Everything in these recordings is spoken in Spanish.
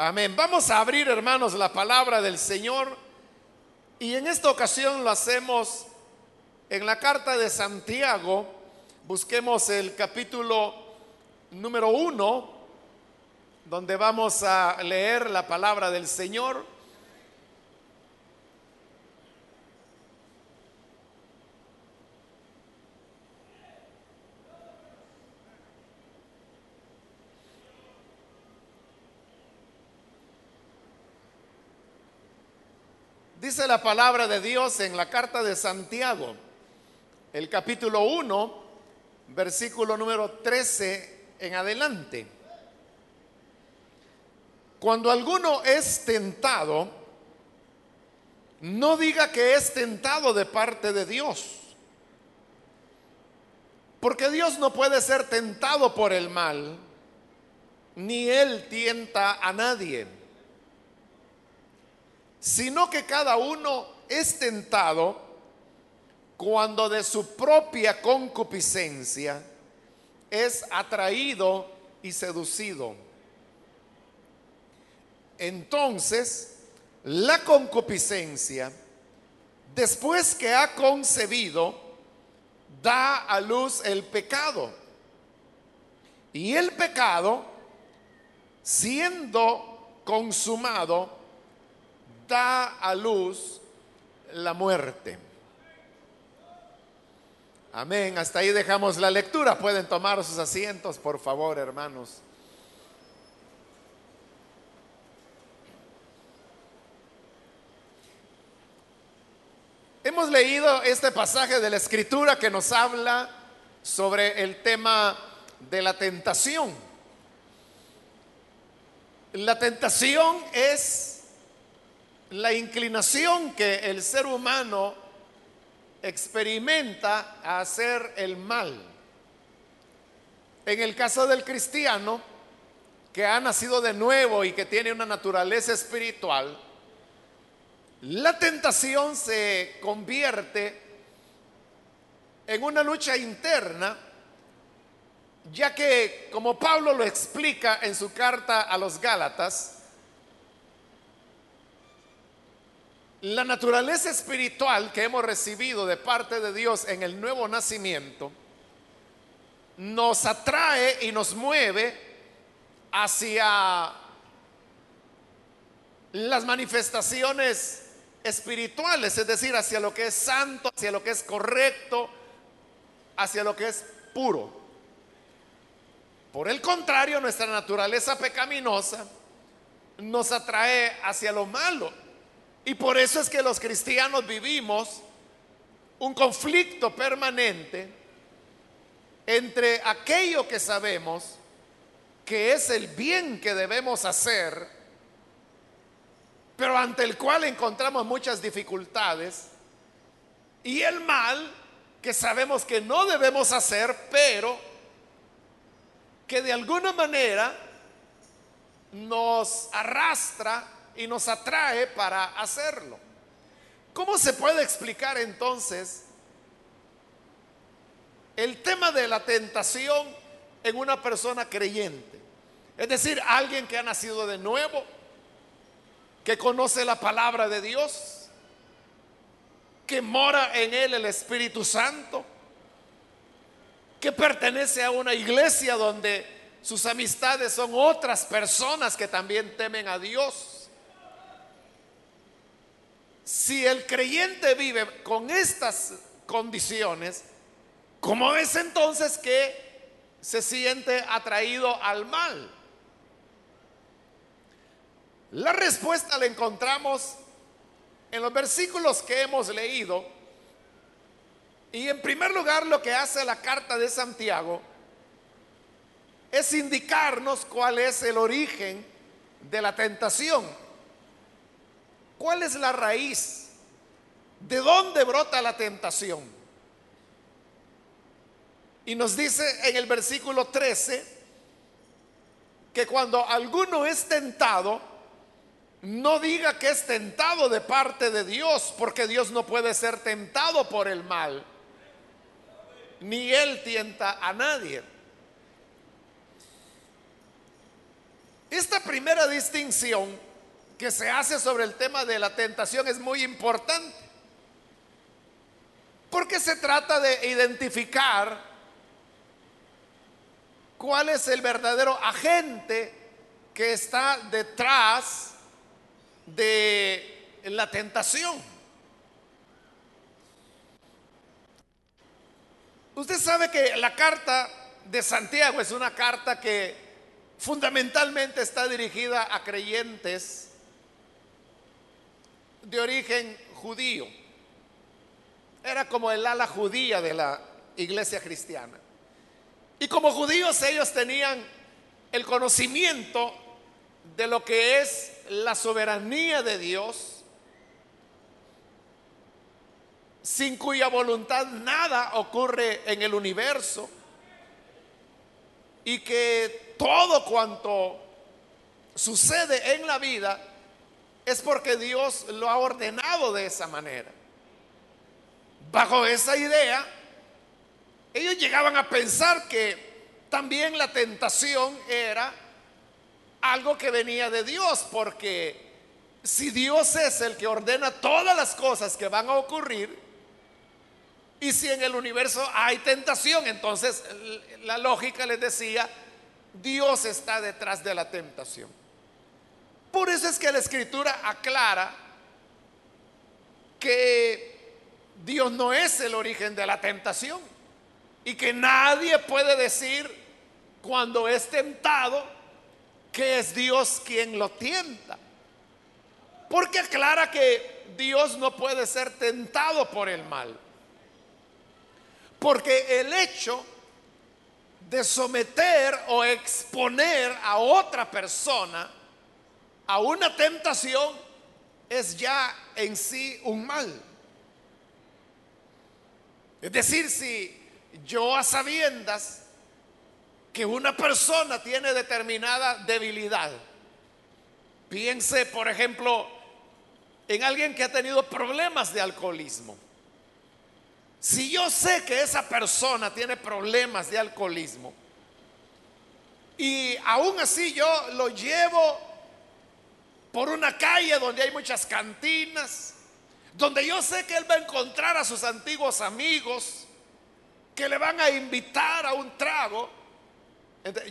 Amén. Vamos a abrir, hermanos, la palabra del Señor. Y en esta ocasión lo hacemos en la carta de Santiago. Busquemos el capítulo número uno, donde vamos a leer la palabra del Señor. Dice la palabra de Dios en la carta de Santiago, el capítulo 1, versículo número 13 en adelante. Cuando alguno es tentado, no diga que es tentado de parte de Dios. Porque Dios no puede ser tentado por el mal, ni Él tienta a nadie sino que cada uno es tentado cuando de su propia concupiscencia es atraído y seducido. Entonces, la concupiscencia, después que ha concebido, da a luz el pecado. Y el pecado, siendo consumado, da a luz la muerte. Amén. Hasta ahí dejamos la lectura. Pueden tomar sus asientos, por favor, hermanos. Hemos leído este pasaje de la escritura que nos habla sobre el tema de la tentación. La tentación es la inclinación que el ser humano experimenta a hacer el mal. En el caso del cristiano, que ha nacido de nuevo y que tiene una naturaleza espiritual, la tentación se convierte en una lucha interna, ya que, como Pablo lo explica en su carta a los Gálatas, La naturaleza espiritual que hemos recibido de parte de Dios en el nuevo nacimiento nos atrae y nos mueve hacia las manifestaciones espirituales, es decir, hacia lo que es santo, hacia lo que es correcto, hacia lo que es puro. Por el contrario, nuestra naturaleza pecaminosa nos atrae hacia lo malo y por eso es que los cristianos vivimos un conflicto permanente entre aquello que sabemos que es el bien que debemos hacer, pero ante el cual encontramos muchas dificultades, y el mal que sabemos que no debemos hacer, pero que de alguna manera nos arrastra y nos atrae para hacerlo. ¿Cómo se puede explicar entonces el tema de la tentación en una persona creyente? Es decir, alguien que ha nacido de nuevo, que conoce la palabra de Dios, que mora en él el Espíritu Santo, que pertenece a una iglesia donde sus amistades son otras personas que también temen a Dios si el creyente vive con estas condiciones, ¿cómo es entonces que se siente atraído al mal? La respuesta la encontramos en los versículos que hemos leído. Y en primer lugar lo que hace la carta de Santiago es indicarnos cuál es el origen de la tentación. ¿Cuál es la raíz? ¿De dónde brota la tentación? Y nos dice en el versículo 13 que cuando alguno es tentado, no diga que es tentado de parte de Dios, porque Dios no puede ser tentado por el mal, ni Él tienta a nadie. Esta primera distinción que se hace sobre el tema de la tentación es muy importante, porque se trata de identificar cuál es el verdadero agente que está detrás de la tentación. Usted sabe que la carta de Santiago es una carta que fundamentalmente está dirigida a creyentes de origen judío. Era como el ala judía de la iglesia cristiana. Y como judíos ellos tenían el conocimiento de lo que es la soberanía de Dios, sin cuya voluntad nada ocurre en el universo, y que todo cuanto sucede en la vida es porque Dios lo ha ordenado de esa manera. Bajo esa idea, ellos llegaban a pensar que también la tentación era algo que venía de Dios, porque si Dios es el que ordena todas las cosas que van a ocurrir, y si en el universo hay tentación, entonces la lógica les decía, Dios está detrás de la tentación. Por eso es que la escritura aclara que Dios no es el origen de la tentación y que nadie puede decir cuando es tentado que es Dios quien lo tienta. Porque aclara que Dios no puede ser tentado por el mal. Porque el hecho de someter o exponer a otra persona a una tentación es ya en sí un mal. Es decir, si yo a sabiendas que una persona tiene determinada debilidad, piense por ejemplo en alguien que ha tenido problemas de alcoholismo, si yo sé que esa persona tiene problemas de alcoholismo y aún así yo lo llevo por una calle donde hay muchas cantinas, donde yo sé que él va a encontrar a sus antiguos amigos que le van a invitar a un trago,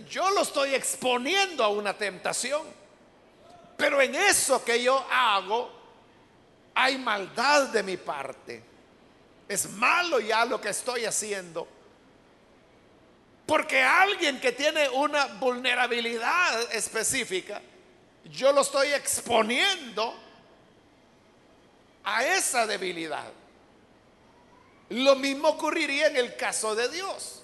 yo lo estoy exponiendo a una tentación. Pero en eso que yo hago hay maldad de mi parte. Es malo ya lo que estoy haciendo. Porque alguien que tiene una vulnerabilidad específica, yo lo estoy exponiendo a esa debilidad. Lo mismo ocurriría en el caso de Dios.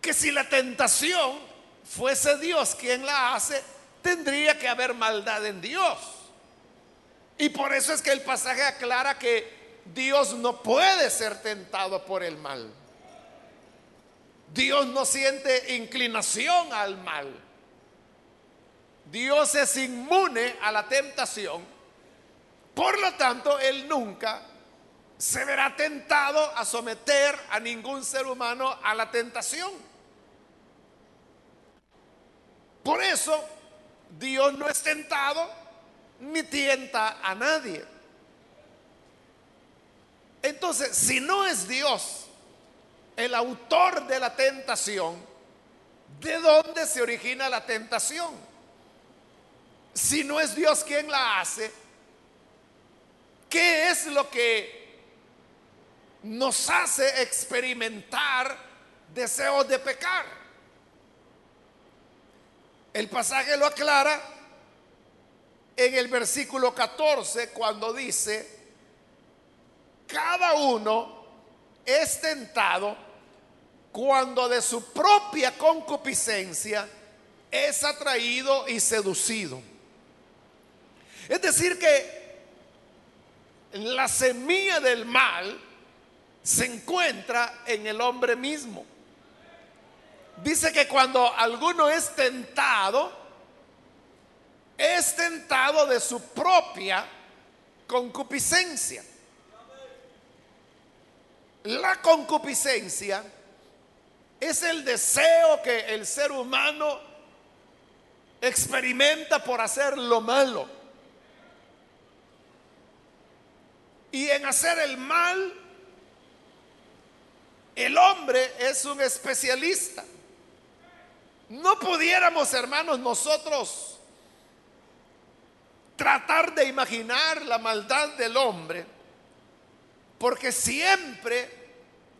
Que si la tentación fuese Dios quien la hace, tendría que haber maldad en Dios. Y por eso es que el pasaje aclara que Dios no puede ser tentado por el mal. Dios no siente inclinación al mal. Dios es inmune a la tentación. Por lo tanto, Él nunca se verá tentado a someter a ningún ser humano a la tentación. Por eso, Dios no es tentado ni tienta a nadie. Entonces, si no es Dios el autor de la tentación, ¿de dónde se origina la tentación? Si no es Dios quien la hace, ¿qué es lo que nos hace experimentar deseos de pecar? El pasaje lo aclara en el versículo 14 cuando dice, cada uno es tentado cuando de su propia concupiscencia es atraído y seducido. Es decir, que la semilla del mal se encuentra en el hombre mismo. Dice que cuando alguno es tentado, es tentado de su propia concupiscencia. La concupiscencia es el deseo que el ser humano experimenta por hacer lo malo. Y en hacer el mal, el hombre es un especialista. No pudiéramos, hermanos, nosotros tratar de imaginar la maldad del hombre, porque siempre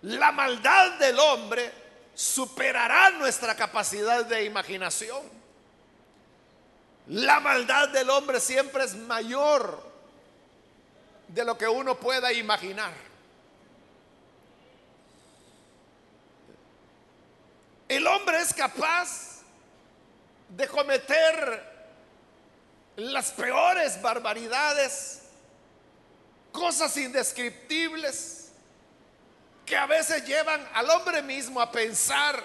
la maldad del hombre superará nuestra capacidad de imaginación. La maldad del hombre siempre es mayor de lo que uno pueda imaginar. El hombre es capaz de cometer las peores barbaridades, cosas indescriptibles, que a veces llevan al hombre mismo a pensar,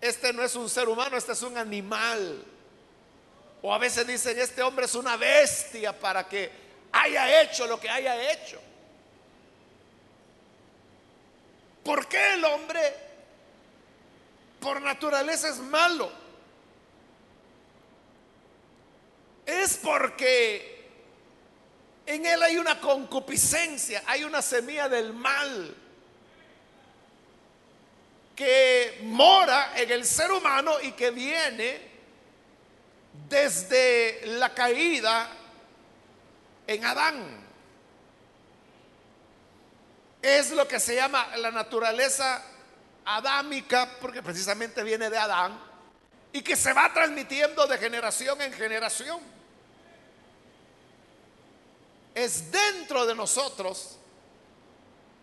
este no es un ser humano, este es un animal. O a veces dicen, este hombre es una bestia para que haya hecho lo que haya hecho. ¿Por qué el hombre por naturaleza es malo? Es porque en él hay una concupiscencia, hay una semilla del mal que mora en el ser humano y que viene desde la caída en Adán. Es lo que se llama la naturaleza adámica, porque precisamente viene de Adán, y que se va transmitiendo de generación en generación. Es dentro de nosotros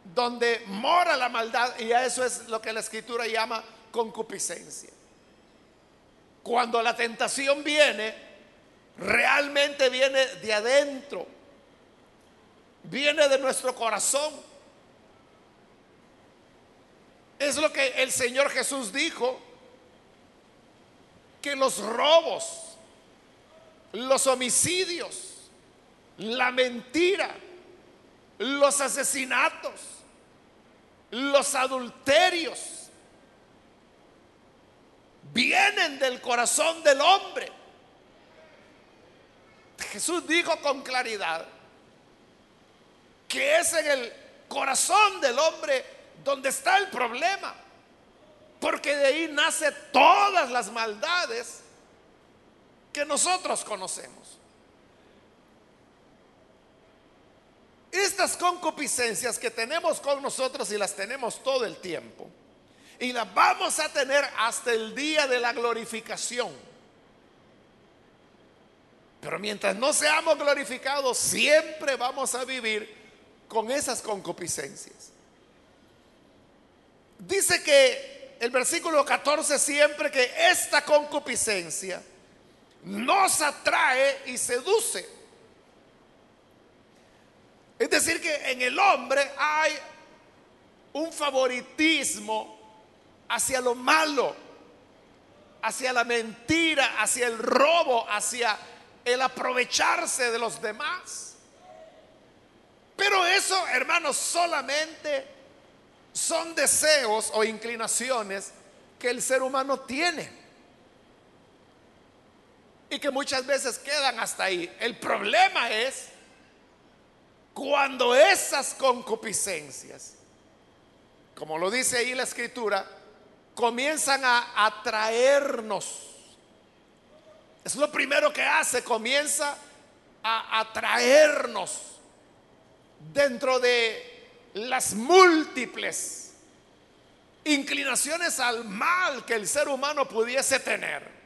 donde mora la maldad, y a eso es lo que la escritura llama concupiscencia. Cuando la tentación viene, realmente viene de adentro, viene de nuestro corazón. Es lo que el Señor Jesús dijo, que los robos, los homicidios, la mentira, los asesinatos, los adulterios, vienen del corazón del hombre. Jesús dijo con claridad que es en el corazón del hombre donde está el problema, porque de ahí nace todas las maldades que nosotros conocemos. Estas concupiscencias que tenemos con nosotros y las tenemos todo el tiempo, y las vamos a tener hasta el día de la glorificación. Pero mientras no seamos glorificados, siempre vamos a vivir con esas concupiscencias. Dice que el versículo 14 siempre que esta concupiscencia nos atrae y seduce. Es decir, que en el hombre hay un favoritismo hacia lo malo, hacia la mentira, hacia el robo, hacia el aprovecharse de los demás. Pero eso, hermanos, solamente son deseos o inclinaciones que el ser humano tiene. Y que muchas veces quedan hasta ahí. El problema es cuando esas concupiscencias, como lo dice ahí la escritura, comienzan a atraernos. Es lo primero que hace, comienza a atraernos dentro de las múltiples inclinaciones al mal que el ser humano pudiese tener.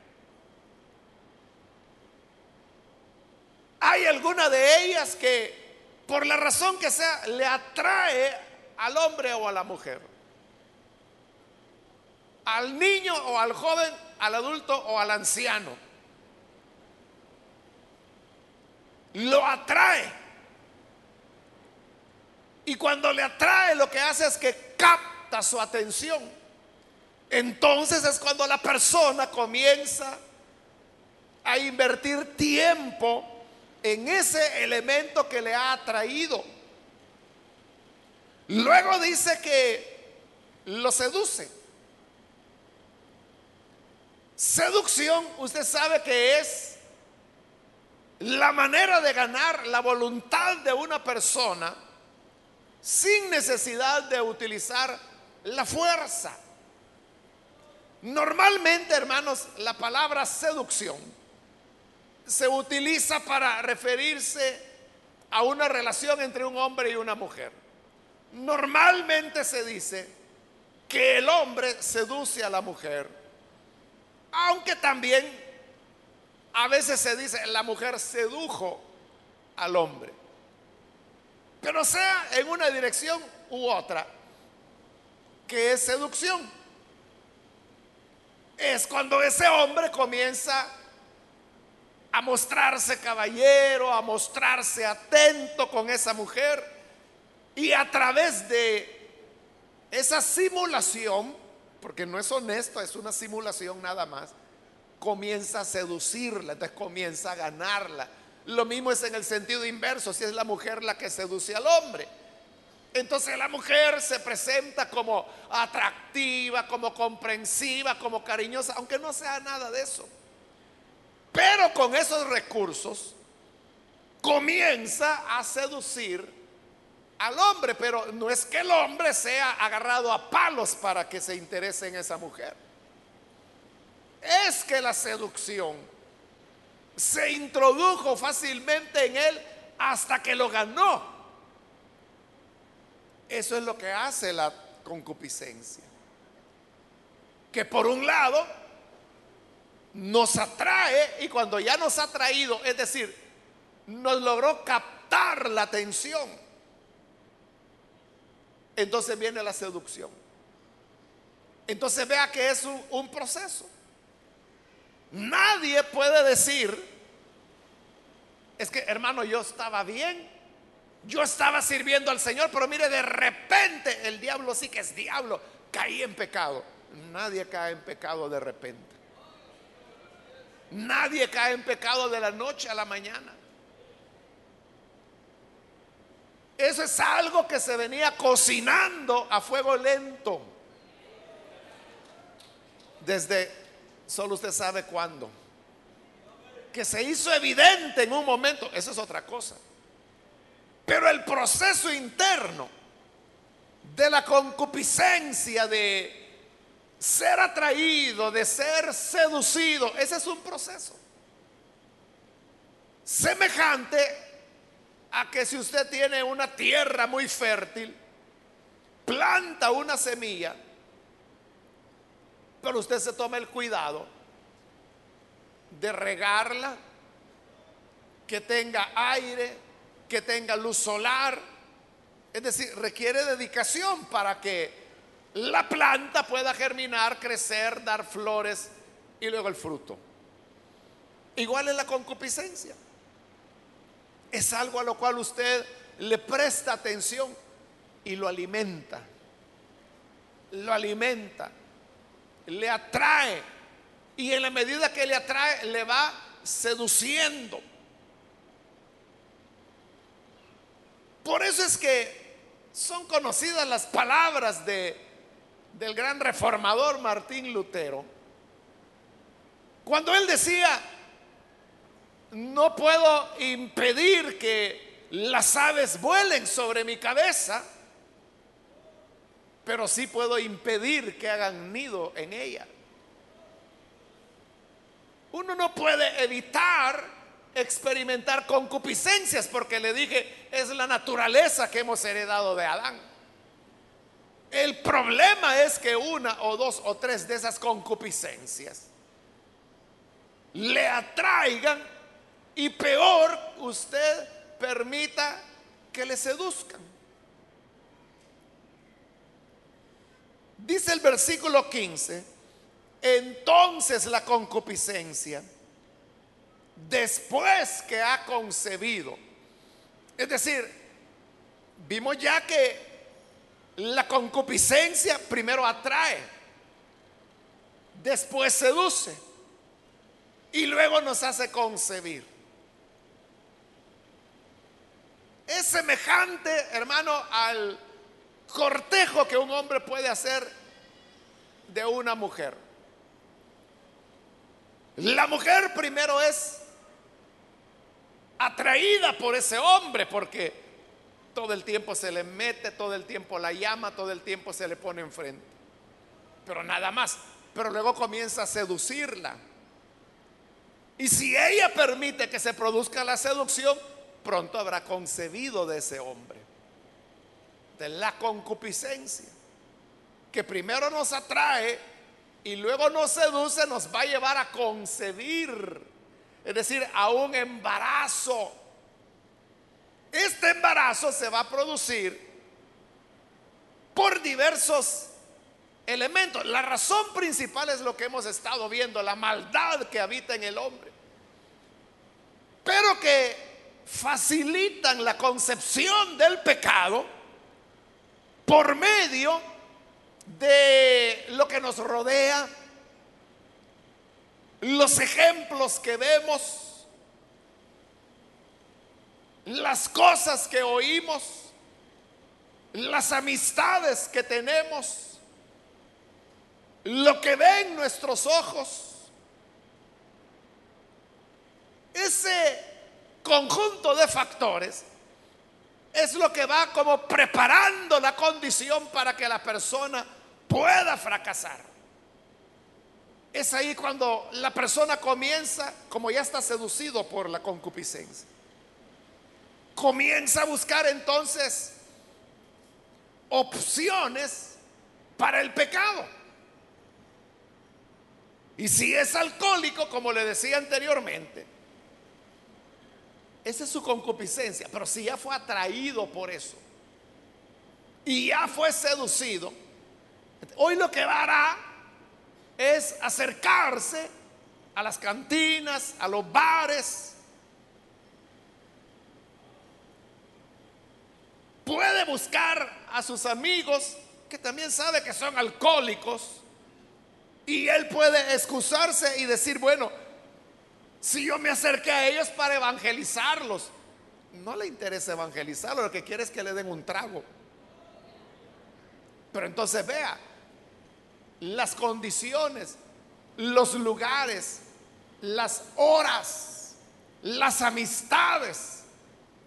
Hay alguna de ellas que, por la razón que sea, le atrae al hombre o a la mujer al niño o al joven, al adulto o al anciano. Lo atrae. Y cuando le atrae lo que hace es que capta su atención. Entonces es cuando la persona comienza a invertir tiempo en ese elemento que le ha atraído. Luego dice que lo seduce. Seducción, usted sabe que es la manera de ganar la voluntad de una persona sin necesidad de utilizar la fuerza. Normalmente, hermanos, la palabra seducción se utiliza para referirse a una relación entre un hombre y una mujer. Normalmente se dice que el hombre seduce a la mujer, aunque también a veces se dice la mujer sedujo al hombre. Pero sea en una dirección u otra, que es seducción. Es cuando ese hombre comienza a mostrarse caballero, a mostrarse atento con esa mujer y a través de esa simulación, porque no es honesto, es una simulación nada más, comienza a seducirla, entonces comienza a ganarla. Lo mismo es en el sentido inverso, si es la mujer la que seduce al hombre. Entonces la mujer se presenta como atractiva, como comprensiva, como cariñosa, aunque no sea nada de eso. Pero con esos recursos comienza a seducir al hombre, pero no es que el hombre sea agarrado a palos para que se interese en esa mujer. Es que la seducción se introdujo fácilmente en él hasta que lo ganó. Eso es lo que hace la concupiscencia. Que por un lado nos atrae y cuando ya nos ha traído, es decir, nos logró captar la atención, entonces viene la seducción. Entonces vea que es un, un proceso. Nadie puede decir, es que hermano, yo estaba bien, yo estaba sirviendo al Señor, pero mire, de repente el diablo sí que es diablo, caí en pecado. Nadie cae en pecado de repente. Nadie cae en pecado de la noche a la mañana. Eso es algo que se venía cocinando a fuego lento. Desde, solo usted sabe cuándo. Que se hizo evidente en un momento, eso es otra cosa. Pero el proceso interno de la concupiscencia, de ser atraído, de ser seducido, ese es un proceso. Semejante a que si usted tiene una tierra muy fértil, planta una semilla, pero usted se toma el cuidado de regarla, que tenga aire, que tenga luz solar. Es decir, requiere dedicación para que la planta pueda germinar, crecer, dar flores y luego el fruto. Igual es la concupiscencia. Es algo a lo cual usted le presta atención y lo alimenta. Lo alimenta. Le atrae. Y en la medida que le atrae, le va seduciendo. Por eso es que son conocidas las palabras de del gran reformador Martín Lutero, cuando él decía, no puedo impedir que las aves vuelen sobre mi cabeza, pero sí puedo impedir que hagan nido en ella. Uno no puede evitar experimentar concupiscencias porque le dije, es la naturaleza que hemos heredado de Adán. El problema es que una o dos o tres de esas concupiscencias le atraigan y peor usted permita que le seduzcan. Dice el versículo 15, entonces la concupiscencia, después que ha concebido, es decir, vimos ya que la concupiscencia primero atrae, después seduce y luego nos hace concebir. Es semejante, hermano, al cortejo que un hombre puede hacer de una mujer. La mujer primero es atraída por ese hombre porque todo el tiempo se le mete, todo el tiempo la llama, todo el tiempo se le pone enfrente. Pero nada más. Pero luego comienza a seducirla. Y si ella permite que se produzca la seducción, pronto habrá concebido de ese hombre. De la concupiscencia. Que primero nos atrae y luego nos seduce, nos va a llevar a concebir. Es decir, a un embarazo. Este embarazo se va a producir por diversos elementos. La razón principal es lo que hemos estado viendo, la maldad que habita en el hombre. Pero que facilitan la concepción del pecado por medio de lo que nos rodea, los ejemplos que vemos, las cosas que oímos, las amistades que tenemos, lo que ven nuestros ojos. Ese conjunto de factores es lo que va como preparando la condición para que la persona pueda fracasar. Es ahí cuando la persona comienza, como ya está seducido por la concupiscencia, comienza a buscar entonces opciones para el pecado. Y si es alcohólico, como le decía anteriormente, esa es su concupiscencia. Pero si ya fue atraído por eso y ya fue seducido, hoy lo que hará es acercarse a las cantinas, a los bares. Puede buscar a sus amigos que también sabe que son alcohólicos y él puede excusarse y decir, bueno, si yo me acerqué a ellos para evangelizarlos, no le interesa evangelizarlos, lo que quiere es que le den un trago. Pero entonces vea, las condiciones, los lugares, las horas, las amistades,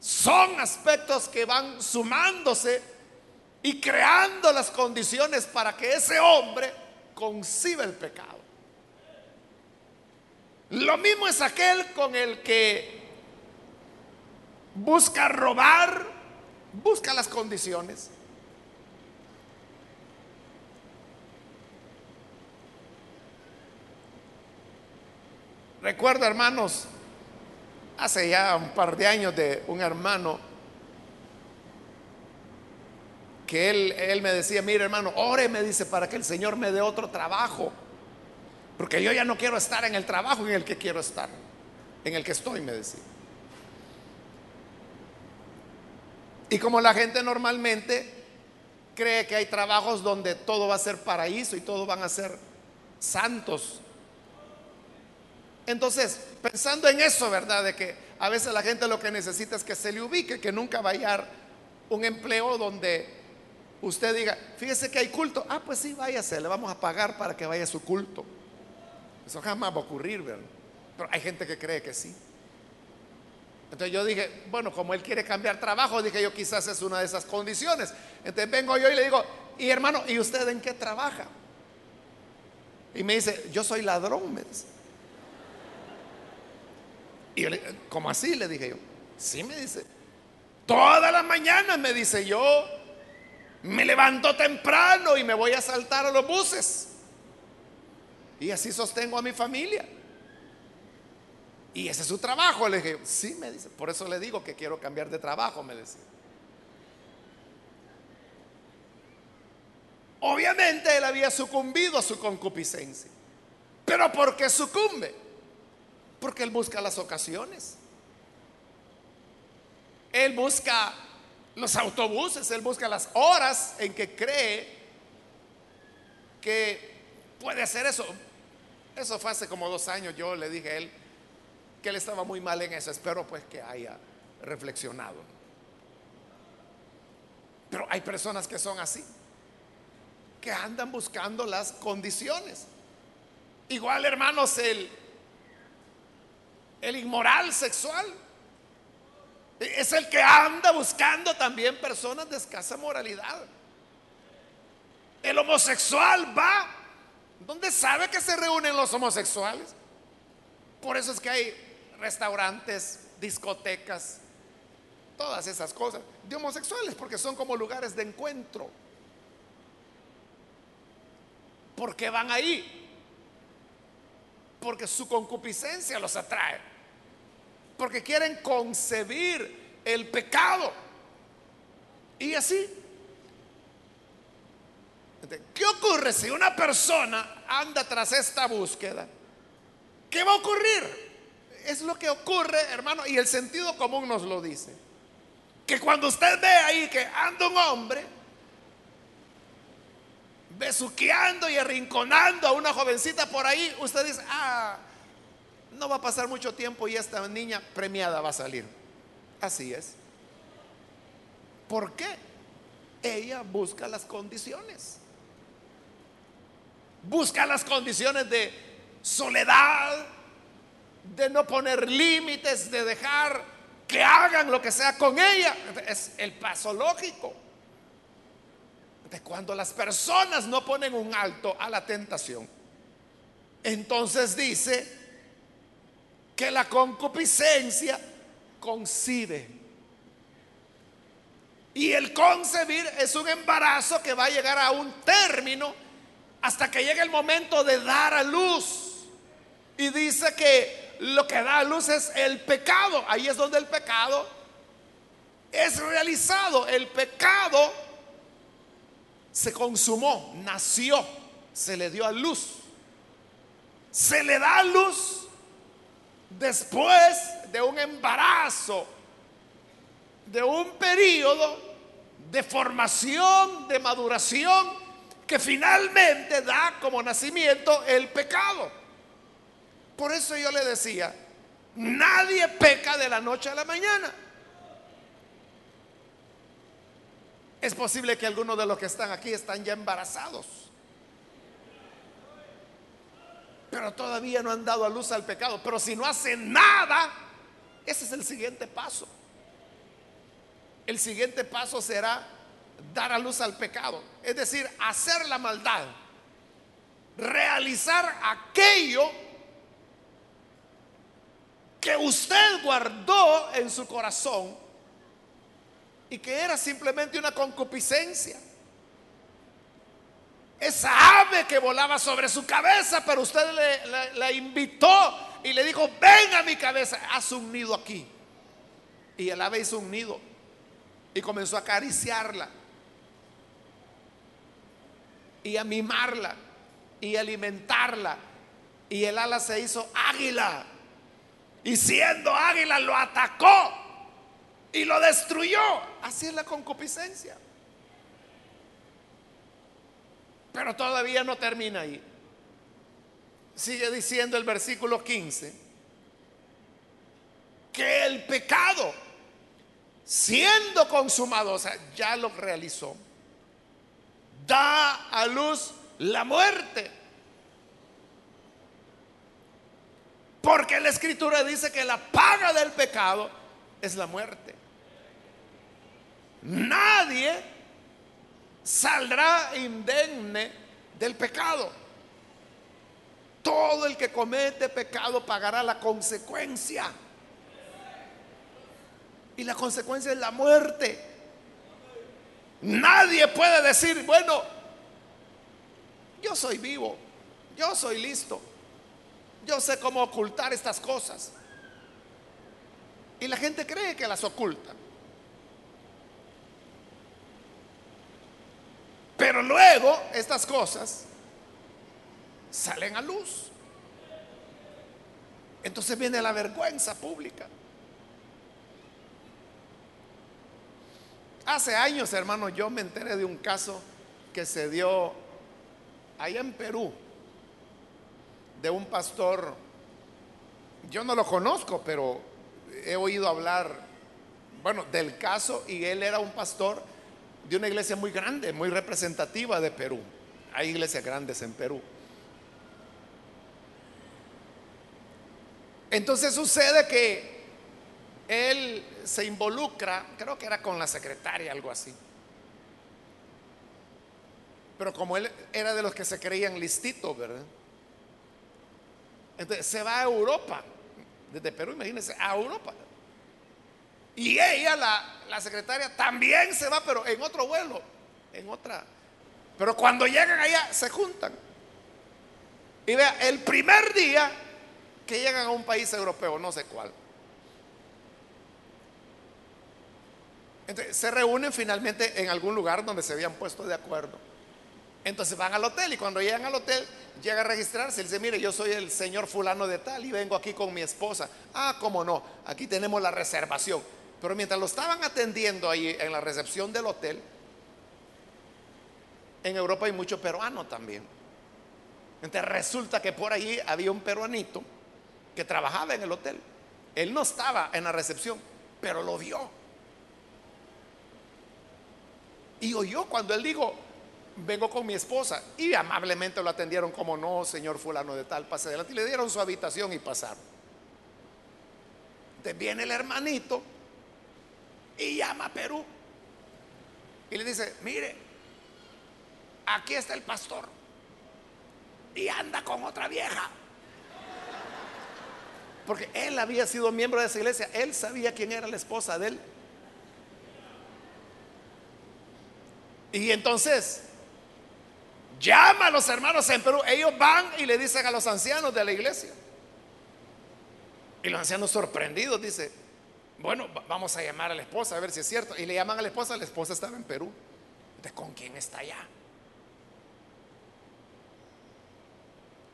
son aspectos que van sumándose y creando las condiciones para que ese hombre conciba el pecado. Lo mismo es aquel con el que busca robar, busca las condiciones. Recuerdo, hermanos, hace ya un par de años de un hermano que él, él me decía, mire hermano, ore, me dice, para que el Señor me dé otro trabajo. Porque yo ya no quiero estar en el trabajo en el que quiero estar, en el que estoy, me decía. Y como la gente normalmente cree que hay trabajos donde todo va a ser paraíso y todos van a ser santos. Entonces, pensando en eso, ¿verdad? De que a veces la gente lo que necesita es que se le ubique, que nunca vaya a un empleo donde usted diga, fíjese que hay culto. Ah, pues sí, váyase, le vamos a pagar para que vaya a su culto. Eso jamás va a ocurrir, ¿verdad? Pero hay gente que cree que sí. Entonces yo dije, bueno, como él quiere cambiar trabajo, dije yo quizás es una de esas condiciones. Entonces vengo yo y le digo, y hermano, ¿y usted en qué trabaja? Y me dice, yo soy ladrón, me dice. Y yo le, ¿cómo así? Le dije yo. Sí, me dice. Todas las mañanas, me dice yo, me levanto temprano y me voy a saltar a los buses. Y así sostengo a mi familia. Y ese es su trabajo. Le dije, sí, me dice. Por eso le digo que quiero cambiar de trabajo, me decía. Obviamente él había sucumbido a su concupiscencia. Pero ¿por qué sucumbe? Porque él busca las ocasiones. Él busca los autobuses, él busca las horas en que cree que puede hacer eso. Eso fue hace como dos años. Yo le dije a él que él estaba muy mal en eso. Espero pues que haya reflexionado. Pero hay personas que son así, que andan buscando las condiciones. Igual, hermanos, el el inmoral sexual. Es el que anda buscando también personas de escasa moralidad. El homosexual va donde sabe que se reúnen los homosexuales. Por eso es que hay restaurantes, discotecas, todas esas cosas de homosexuales, porque son como lugares de encuentro. ¿Por qué van ahí? Porque su concupiscencia los atrae. Porque quieren concebir el pecado. Y así. ¿Qué ocurre si una persona anda tras esta búsqueda? ¿Qué va a ocurrir? Es lo que ocurre, hermano, y el sentido común nos lo dice. Que cuando usted ve ahí que anda un hombre besuqueando y arrinconando a una jovencita por ahí, usted dice, ah, no va a pasar mucho tiempo y esta niña premiada va a salir. Así es. ¿Por qué? Ella busca las condiciones. Busca las condiciones de soledad, de no poner límites, de dejar que hagan lo que sea con ella. Es el paso lógico cuando las personas no ponen un alto a la tentación, entonces dice que la concupiscencia concibe. Y el concebir es un embarazo que va a llegar a un término hasta que llegue el momento de dar a luz. Y dice que lo que da a luz es el pecado. Ahí es donde el pecado es realizado. El pecado se consumó, nació, se le dio a luz. Se le da a luz después de un embarazo, de un periodo de formación, de maduración, que finalmente da como nacimiento el pecado. Por eso yo le decía, nadie peca de la noche a la mañana. Es posible que algunos de los que están aquí están ya embarazados. Pero todavía no han dado a luz al pecado. Pero si no hacen nada, ese es el siguiente paso. El siguiente paso será dar a luz al pecado. Es decir, hacer la maldad. Realizar aquello que usted guardó en su corazón y que era simplemente una concupiscencia. Esa ave que volaba sobre su cabeza, pero usted la invitó y le dijo, ven a mi cabeza, haz un nido aquí. Y el ave hizo un nido y comenzó a acariciarla y a mimarla y alimentarla. Y el ala se hizo águila. Y siendo águila lo atacó y lo destruyó. Así es la concupiscencia. Pero todavía no termina ahí. Sigue diciendo el versículo 15 que el pecado, siendo consumado, o sea, ya lo realizó, da a luz la muerte. Porque la escritura dice que la paga del pecado es la muerte nadie saldrá indemne del pecado. Todo el que comete pecado pagará la consecuencia. Y la consecuencia es la muerte. Nadie puede decir, bueno, yo soy vivo, yo soy listo, yo sé cómo ocultar estas cosas. Y la gente cree que las oculta. Pero luego estas cosas salen a luz. Entonces viene la vergüenza pública. Hace años, hermano, yo me enteré de un caso que se dio allá en Perú, de un pastor, yo no lo conozco, pero he oído hablar, bueno, del caso y él era un pastor de una iglesia muy grande, muy representativa de Perú. Hay iglesias grandes en Perú. Entonces sucede que él se involucra, creo que era con la secretaria, algo así. Pero como él era de los que se creían listitos, ¿verdad? Entonces se va a Europa, desde Perú, imagínense, a Europa. Y ella, la, la secretaria, también se va, pero en otro vuelo, en otra. Pero cuando llegan allá, se juntan. Y vea, el primer día que llegan a un país europeo, no sé cuál. Entonces, se reúnen finalmente en algún lugar donde se habían puesto de acuerdo. Entonces van al hotel y cuando llegan al hotel, llega a registrarse. Él dice, mire, yo soy el señor fulano de tal y vengo aquí con mi esposa. Ah, cómo no, aquí tenemos la reservación. Pero mientras lo estaban atendiendo ahí en la recepción del hotel, en Europa hay mucho peruano también. Entonces resulta que por ahí había un peruanito que trabajaba en el hotel. Él no estaba en la recepción, pero lo vio. Y oyó cuando él dijo, vengo con mi esposa. Y amablemente lo atendieron como no, señor fulano de tal, pase adelante. Y le dieron su habitación y pasaron. Entonces viene el hermanito y llama a Perú. Y le dice, mire, aquí está el pastor. Y anda con otra vieja. Porque él había sido miembro de esa iglesia. Él sabía quién era la esposa de él. Y entonces llama a los hermanos en Perú. Ellos van y le dicen a los ancianos de la iglesia. Y los ancianos sorprendidos dicen, bueno, vamos a llamar a la esposa a ver si es cierto. Y le llaman a la esposa, la esposa estaba en Perú. ¿De con quién está allá?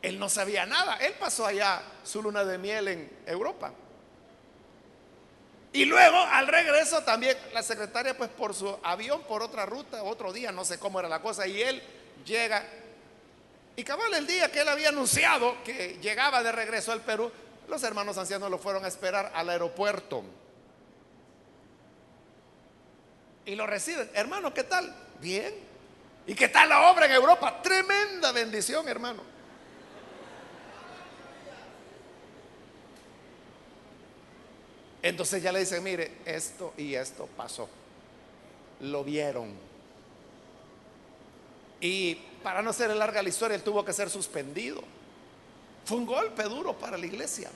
Él no sabía nada. Él pasó allá su luna de miel en Europa. Y luego al regreso también la secretaria pues por su avión, por otra ruta, otro día, no sé cómo era la cosa, y él llega. Y cabal el día que él había anunciado que llegaba de regreso al Perú, los hermanos ancianos lo fueron a esperar al aeropuerto. Y lo reciben. Hermano, ¿qué tal? Bien. ¿Y qué tal la obra en Europa? Tremenda bendición, hermano. Entonces ya le dice, mire, esto y esto pasó. Lo vieron. Y para no ser larga la historia, él tuvo que ser suspendido. Fue un golpe duro para la iglesia.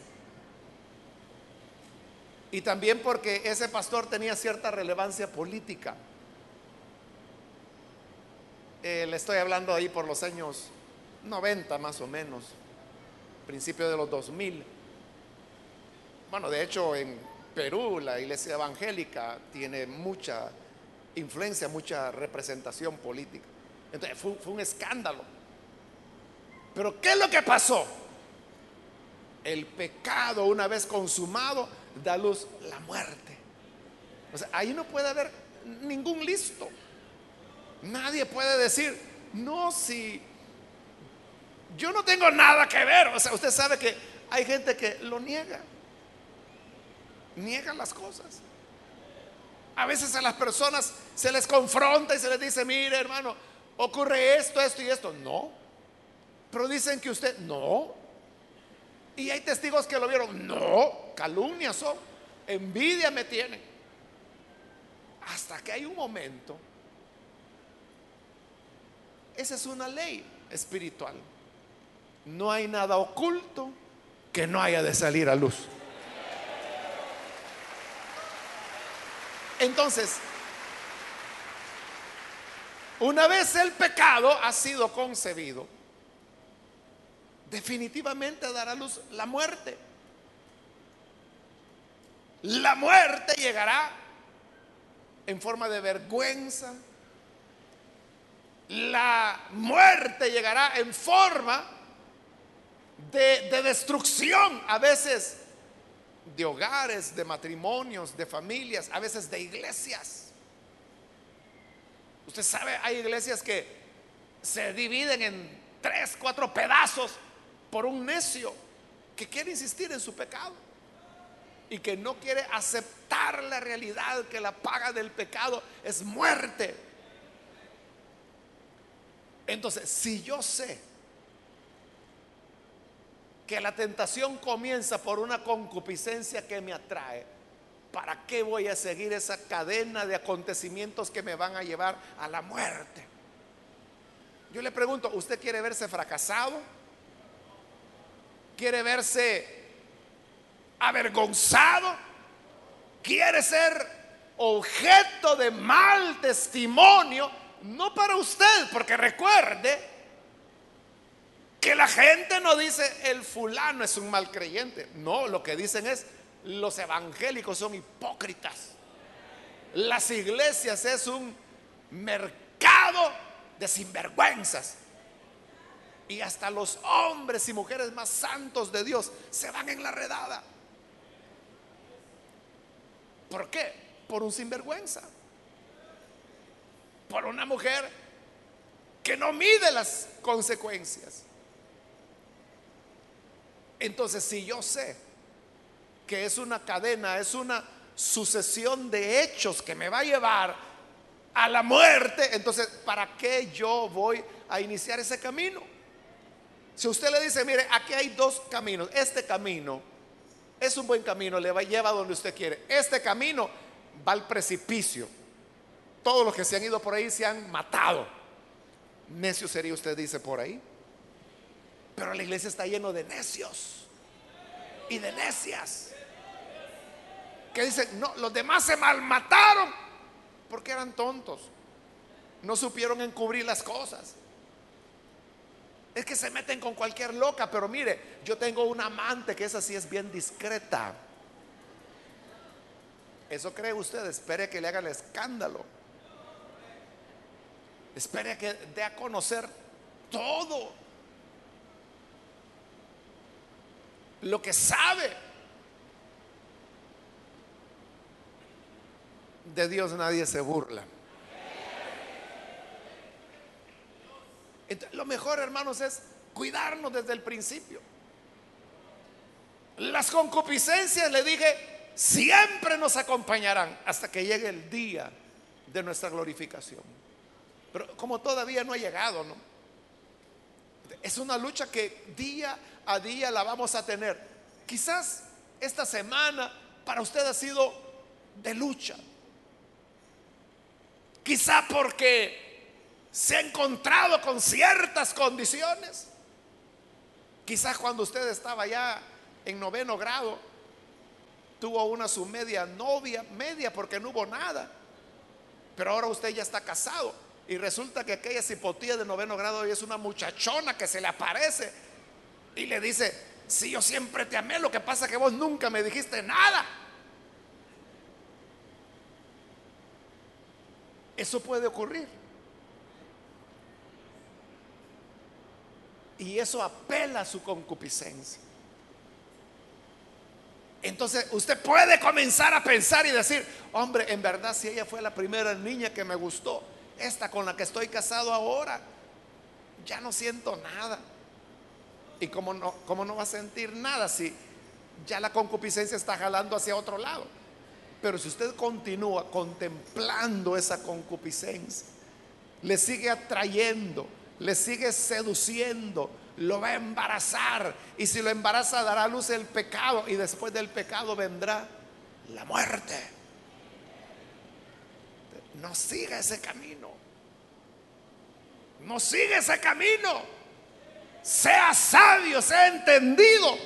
Y también porque ese pastor tenía cierta relevancia política. Eh, le estoy hablando ahí por los años 90 más o menos, principio de los 2000. Bueno, de hecho en Perú la iglesia evangélica tiene mucha influencia, mucha representación política. Entonces fue, un escándalo. Pero ¿qué es lo que pasó? El pecado una vez consumado da luz la muerte. O sea, ahí no puede haber ningún listo. Nadie puede decir, no, si yo no tengo nada que ver. O sea, usted sabe que hay gente que lo niega niegan las cosas. A veces a las personas se les confronta y se les dice, mire hermano, ocurre esto, esto y esto. No. Pero dicen que usted, no. Y hay testigos que lo vieron. No, calumnias son. Envidia me tiene Hasta que hay un momento. Esa es una ley espiritual. No hay nada oculto que no haya de salir a luz. Entonces, una vez el pecado ha sido concebido, definitivamente dará luz la muerte. La muerte llegará en forma de vergüenza. La muerte llegará en forma de, de destrucción. A veces de hogares, de matrimonios, de familias, a veces de iglesias. Usted sabe, hay iglesias que se dividen en tres, cuatro pedazos por un necio que quiere insistir en su pecado y que no quiere aceptar la realidad que la paga del pecado es muerte. Entonces, si yo sé que la tentación comienza por una concupiscencia que me atrae, ¿para qué voy a seguir esa cadena de acontecimientos que me van a llevar a la muerte? Yo le pregunto, ¿usted quiere verse fracasado? ¿Quiere verse avergonzado? ¿Quiere ser objeto de mal testimonio? No para usted, porque recuerde que la gente no dice el fulano es un mal creyente. No, lo que dicen es los evangélicos son hipócritas. Las iglesias es un mercado de sinvergüenzas. Y hasta los hombres y mujeres más santos de Dios se van en la redada. ¿Por qué? Por un sinvergüenza. Por una mujer que no mide las consecuencias. Entonces, si yo sé que es una cadena, es una sucesión de hechos que me va a llevar a la muerte, entonces, ¿para qué yo voy a iniciar ese camino? Si usted le dice, mire, aquí hay dos caminos, este camino es un buen camino, le va, lleva a donde usted quiere, este camino va al precipicio. Todos los que se han ido por ahí se han matado. Necio sería usted, dice por ahí. Pero la iglesia está lleno de necios y de necias. Que dicen, no, los demás se malmataron porque eran tontos. No supieron encubrir las cosas. Es que se meten con cualquier loca, pero mire, yo tengo una amante que esa sí es bien discreta. Eso cree usted, espere que le haga el escándalo. Espere que dé a conocer todo lo que sabe. De Dios nadie se burla. Lo mejor, hermanos, es cuidarnos desde el principio. Las concupiscencias, le dije, siempre nos acompañarán hasta que llegue el día de nuestra glorificación. Pero como todavía no ha llegado, ¿no? Es una lucha que día a día la vamos a tener. Quizás esta semana para usted ha sido de lucha. Quizá porque se ha encontrado con ciertas condiciones. Quizás cuando usted estaba ya en noveno grado, tuvo una su media novia, media porque no hubo nada. Pero ahora usted ya está casado y resulta que aquella cipotía de noveno grado es una muchachona que se le aparece y le dice, si yo siempre te amé, lo que pasa es que vos nunca me dijiste nada. Eso puede ocurrir. Y eso apela a su concupiscencia. Entonces usted puede comenzar a pensar y decir, hombre, en verdad si ella fue la primera niña que me gustó, esta con la que estoy casado ahora, ya no siento nada. ¿Y cómo no, cómo no va a sentir nada si ya la concupiscencia está jalando hacia otro lado? Pero si usted continúa contemplando esa concupiscencia, le sigue atrayendo, le sigue seduciendo, lo va a embarazar. Y si lo embaraza dará a luz el pecado y después del pecado vendrá la muerte. No siga ese camino. No siga ese camino. Sea sabio, sea entendido.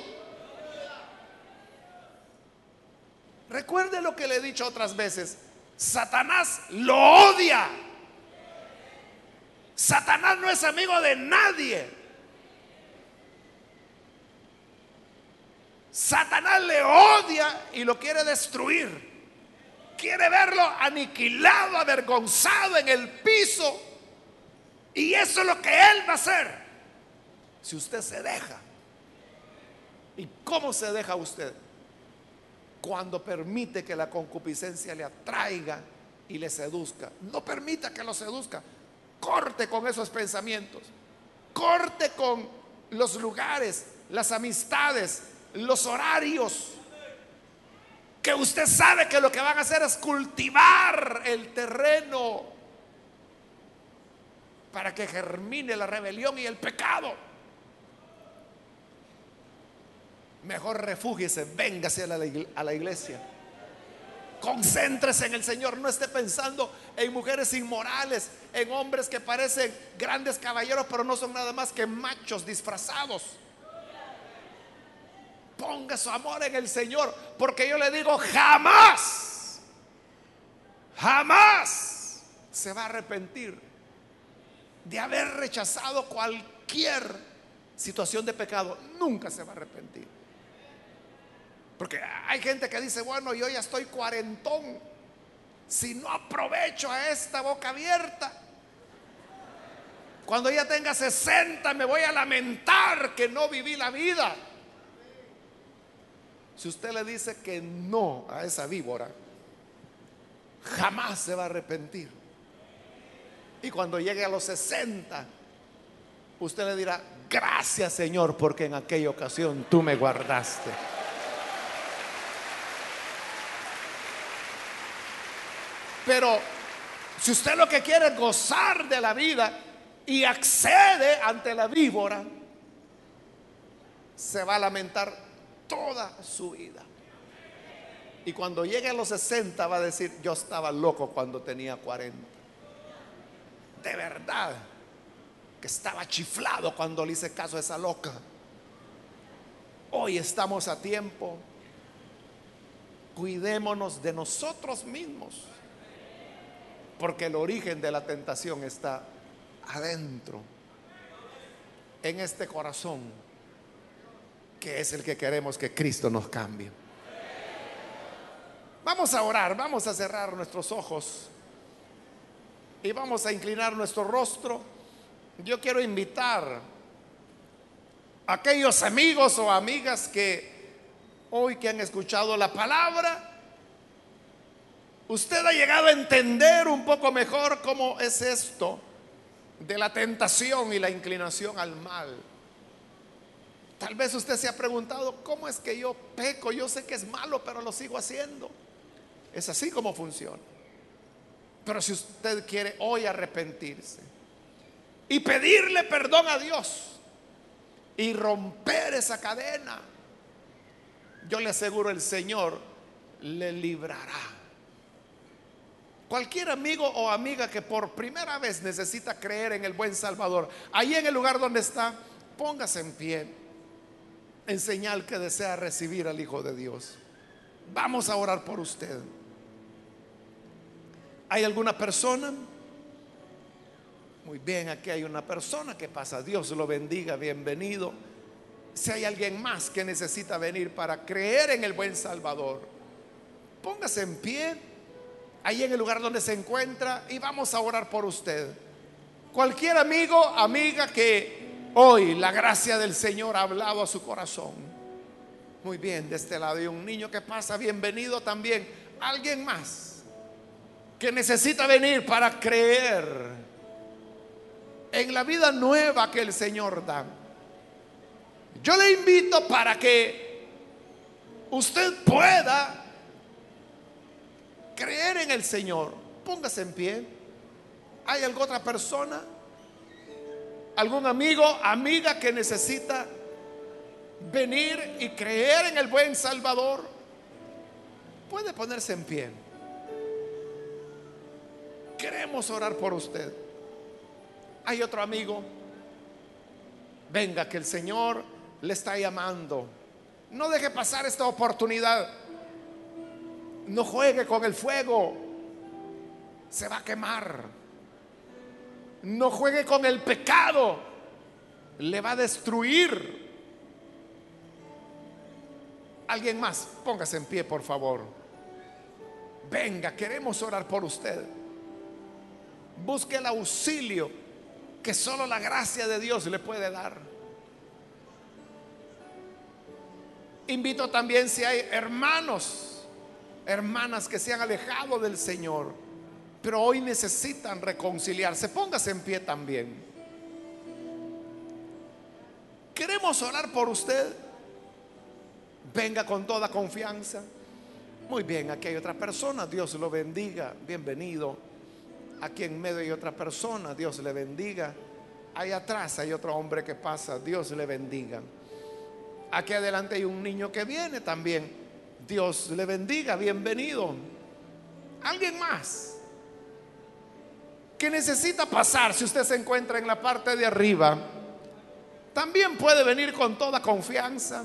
Recuerde lo que le he dicho otras veces. Satanás lo odia. Satanás no es amigo de nadie. Satanás le odia y lo quiere destruir. Quiere verlo aniquilado, avergonzado en el piso. Y eso es lo que él va a hacer. Si usted se deja. ¿Y cómo se deja usted? Cuando permite que la concupiscencia le atraiga y le seduzca. No permita que lo seduzca. Corte con esos pensamientos. Corte con los lugares, las amistades, los horarios. Que usted sabe que lo que van a hacer es cultivar el terreno para que germine la rebelión y el pecado. mejor refúgiese, véngase a la, a la iglesia. Concéntrese en el Señor, no esté pensando en mujeres inmorales, en hombres que parecen grandes caballeros, pero no son nada más que machos disfrazados. Ponga su amor en el Señor, porque yo le digo, jamás, jamás se va a arrepentir de haber rechazado cualquier situación de pecado. Nunca se va a arrepentir. Porque hay gente que dice, bueno, yo ya estoy cuarentón. Si no aprovecho a esta boca abierta, cuando ya tenga 60 me voy a lamentar que no viví la vida. Si usted le dice que no a esa víbora, jamás se va a arrepentir. Y cuando llegue a los 60, usted le dirá, gracias Señor, porque en aquella ocasión tú me guardaste. Pero si usted lo que quiere es gozar de la vida y accede ante la víbora, se va a lamentar toda su vida. Y cuando llegue a los 60 va a decir, yo estaba loco cuando tenía 40. De verdad, que estaba chiflado cuando le hice caso a esa loca. Hoy estamos a tiempo. Cuidémonos de nosotros mismos. Porque el origen de la tentación está adentro, en este corazón que es el que queremos que Cristo nos cambie. Vamos a orar, vamos a cerrar nuestros ojos y vamos a inclinar nuestro rostro. Yo quiero invitar a aquellos amigos o amigas que hoy que han escuchado la palabra, usted ha llegado a entender un poco mejor cómo es esto de la tentación y la inclinación al mal. Tal vez usted se ha preguntado, ¿cómo es que yo peco? Yo sé que es malo, pero lo sigo haciendo. Es así como funciona. Pero si usted quiere hoy arrepentirse y pedirle perdón a Dios y romper esa cadena, yo le aseguro el Señor le librará. Cualquier amigo o amiga que por primera vez necesita creer en el buen Salvador, ahí en el lugar donde está, póngase en pie en señal que desea recibir al Hijo de Dios. Vamos a orar por usted. ¿Hay alguna persona? Muy bien, aquí hay una persona que pasa. Dios lo bendiga, bienvenido. Si hay alguien más que necesita venir para creer en el buen Salvador, póngase en pie ahí en el lugar donde se encuentra y vamos a orar por usted. Cualquier amigo, amiga que Hoy la gracia del Señor ha hablado a su corazón. Muy bien, de este lado hay un niño que pasa, bienvenido también. Alguien más que necesita venir para creer en la vida nueva que el Señor da. Yo le invito para que usted pueda creer en el Señor. Póngase en pie. ¿Hay alguna otra persona? algún amigo, amiga que necesita venir y creer en el buen Salvador, puede ponerse en pie. Queremos orar por usted. Hay otro amigo. Venga, que el Señor le está llamando. No deje pasar esta oportunidad. No juegue con el fuego. Se va a quemar. No juegue con el pecado. Le va a destruir. Alguien más, póngase en pie, por favor. Venga, queremos orar por usted. Busque el auxilio que solo la gracia de Dios le puede dar. Invito también si hay hermanos, hermanas que se han alejado del Señor pero hoy necesitan reconciliarse. Póngase en pie también. Queremos orar por usted. Venga con toda confianza. Muy bien, aquí hay otra persona. Dios lo bendiga. Bienvenido. Aquí en medio hay otra persona. Dios le bendiga. Ahí atrás hay otro hombre que pasa. Dios le bendiga. Aquí adelante hay un niño que viene también. Dios le bendiga, bienvenido. Alguien más que necesita pasar, si usted se encuentra en la parte de arriba, también puede venir con toda confianza.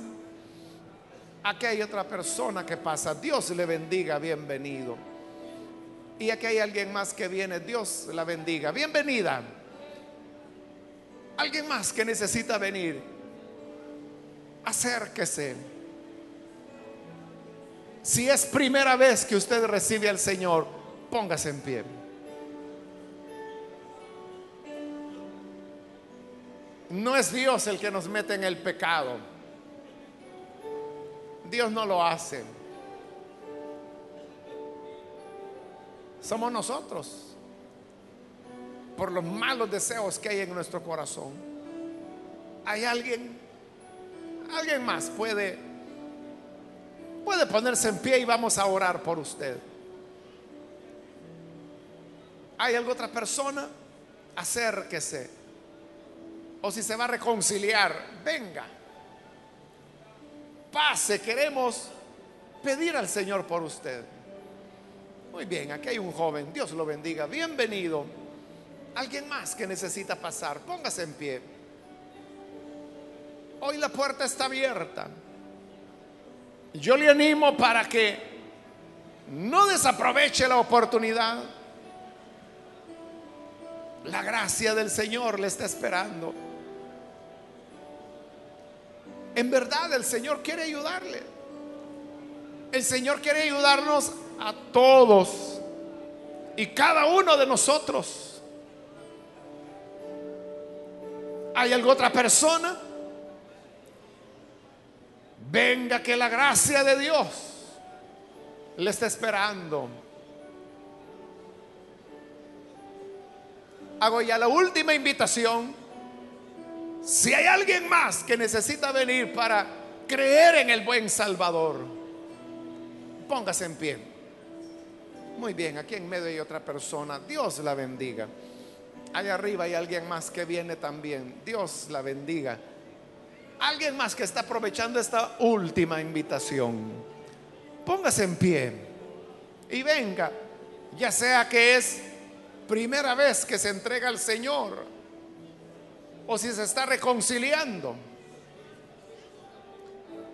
Aquí hay otra persona que pasa. Dios le bendiga, bienvenido. Y aquí hay alguien más que viene. Dios la bendiga. Bienvenida. Alguien más que necesita venir. Acérquese. Si es primera vez que usted recibe al Señor, póngase en pie. No es Dios el que nos mete en el pecado. Dios no lo hace. Somos nosotros. Por los malos deseos que hay en nuestro corazón. Hay alguien, alguien más puede, puede ponerse en pie y vamos a orar por usted. ¿Hay alguna otra persona? Acérquese. O si se va a reconciliar, venga. Pase, queremos pedir al Señor por usted. Muy bien, aquí hay un joven, Dios lo bendiga, bienvenido. Alguien más que necesita pasar, póngase en pie. Hoy la puerta está abierta. Yo le animo para que no desaproveche la oportunidad. La gracia del Señor le está esperando. En verdad el Señor quiere ayudarle. El Señor quiere ayudarnos a todos y cada uno de nosotros. ¿Hay alguna otra persona? Venga que la gracia de Dios le está esperando. Hago ya la última invitación. Si hay alguien más que necesita venir para creer en el buen Salvador, póngase en pie. Muy bien, aquí en medio hay otra persona. Dios la bendiga. Allá arriba hay alguien más que viene también. Dios la bendiga. Alguien más que está aprovechando esta última invitación. Póngase en pie y venga, ya sea que es primera vez que se entrega al Señor o si se está reconciliando.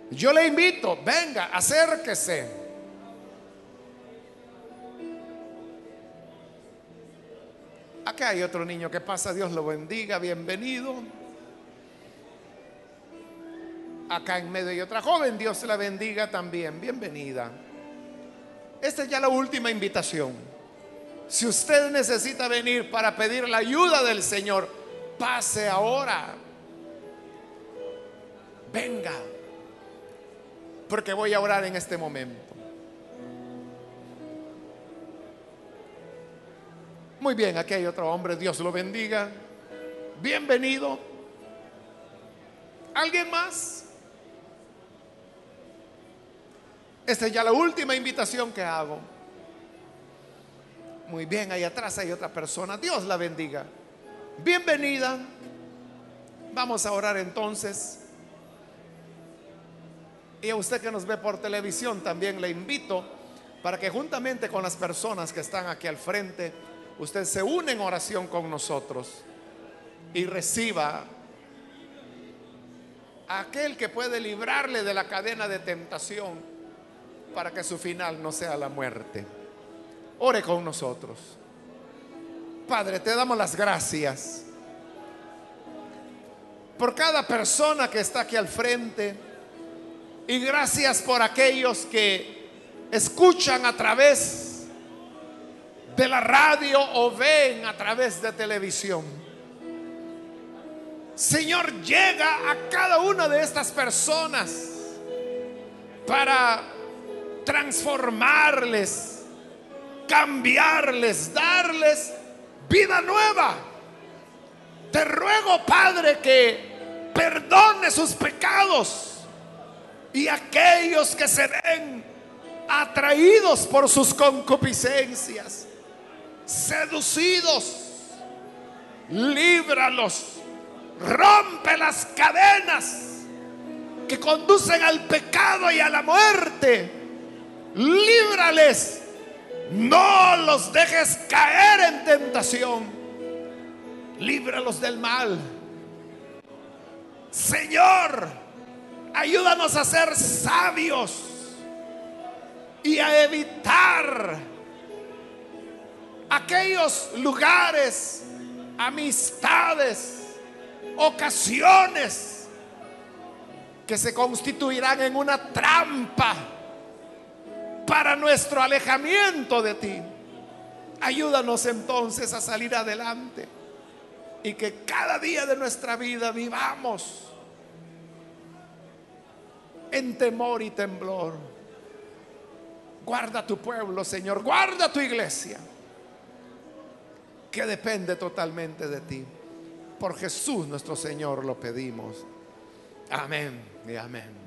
Yo le invito, venga, acérquese. Acá hay otro niño que pasa, Dios lo bendiga, bienvenido. Acá en medio hay otra joven, Dios la bendiga también, bienvenida. Esta es ya la última invitación. Si usted necesita venir para pedir la ayuda del Señor, pase ahora. Venga, porque voy a orar en este momento. Muy bien, aquí hay otro hombre, Dios lo bendiga. Bienvenido. ¿Alguien más? Esta es ya la última invitación que hago. Muy bien, ahí atrás hay otra persona. Dios la bendiga. Bienvenida. Vamos a orar entonces. Y a usted que nos ve por televisión también le invito para que juntamente con las personas que están aquí al frente, usted se une en oración con nosotros y reciba a aquel que puede librarle de la cadena de tentación para que su final no sea la muerte. Ore con nosotros. Padre, te damos las gracias por cada persona que está aquí al frente y gracias por aquellos que escuchan a través de la radio o ven a través de televisión. Señor, llega a cada una de estas personas para transformarles, cambiarles, darles vida nueva. Te ruego, Padre, que perdone sus pecados y aquellos que se ven atraídos por sus concupiscencias seducidos, líbralos, rompe las cadenas que conducen al pecado y a la muerte. Líbrales. No los dejes caer en tentación. Líbralos del mal. Señor, ayúdanos a ser sabios y a evitar aquellos lugares, amistades, ocasiones que se constituirán en una trampa para nuestro alejamiento de ti. Ayúdanos entonces a salir adelante y que cada día de nuestra vida vivamos en temor y temblor. Guarda tu pueblo, Señor, guarda tu iglesia, que depende totalmente de ti. Por Jesús nuestro Señor lo pedimos. Amén y amén.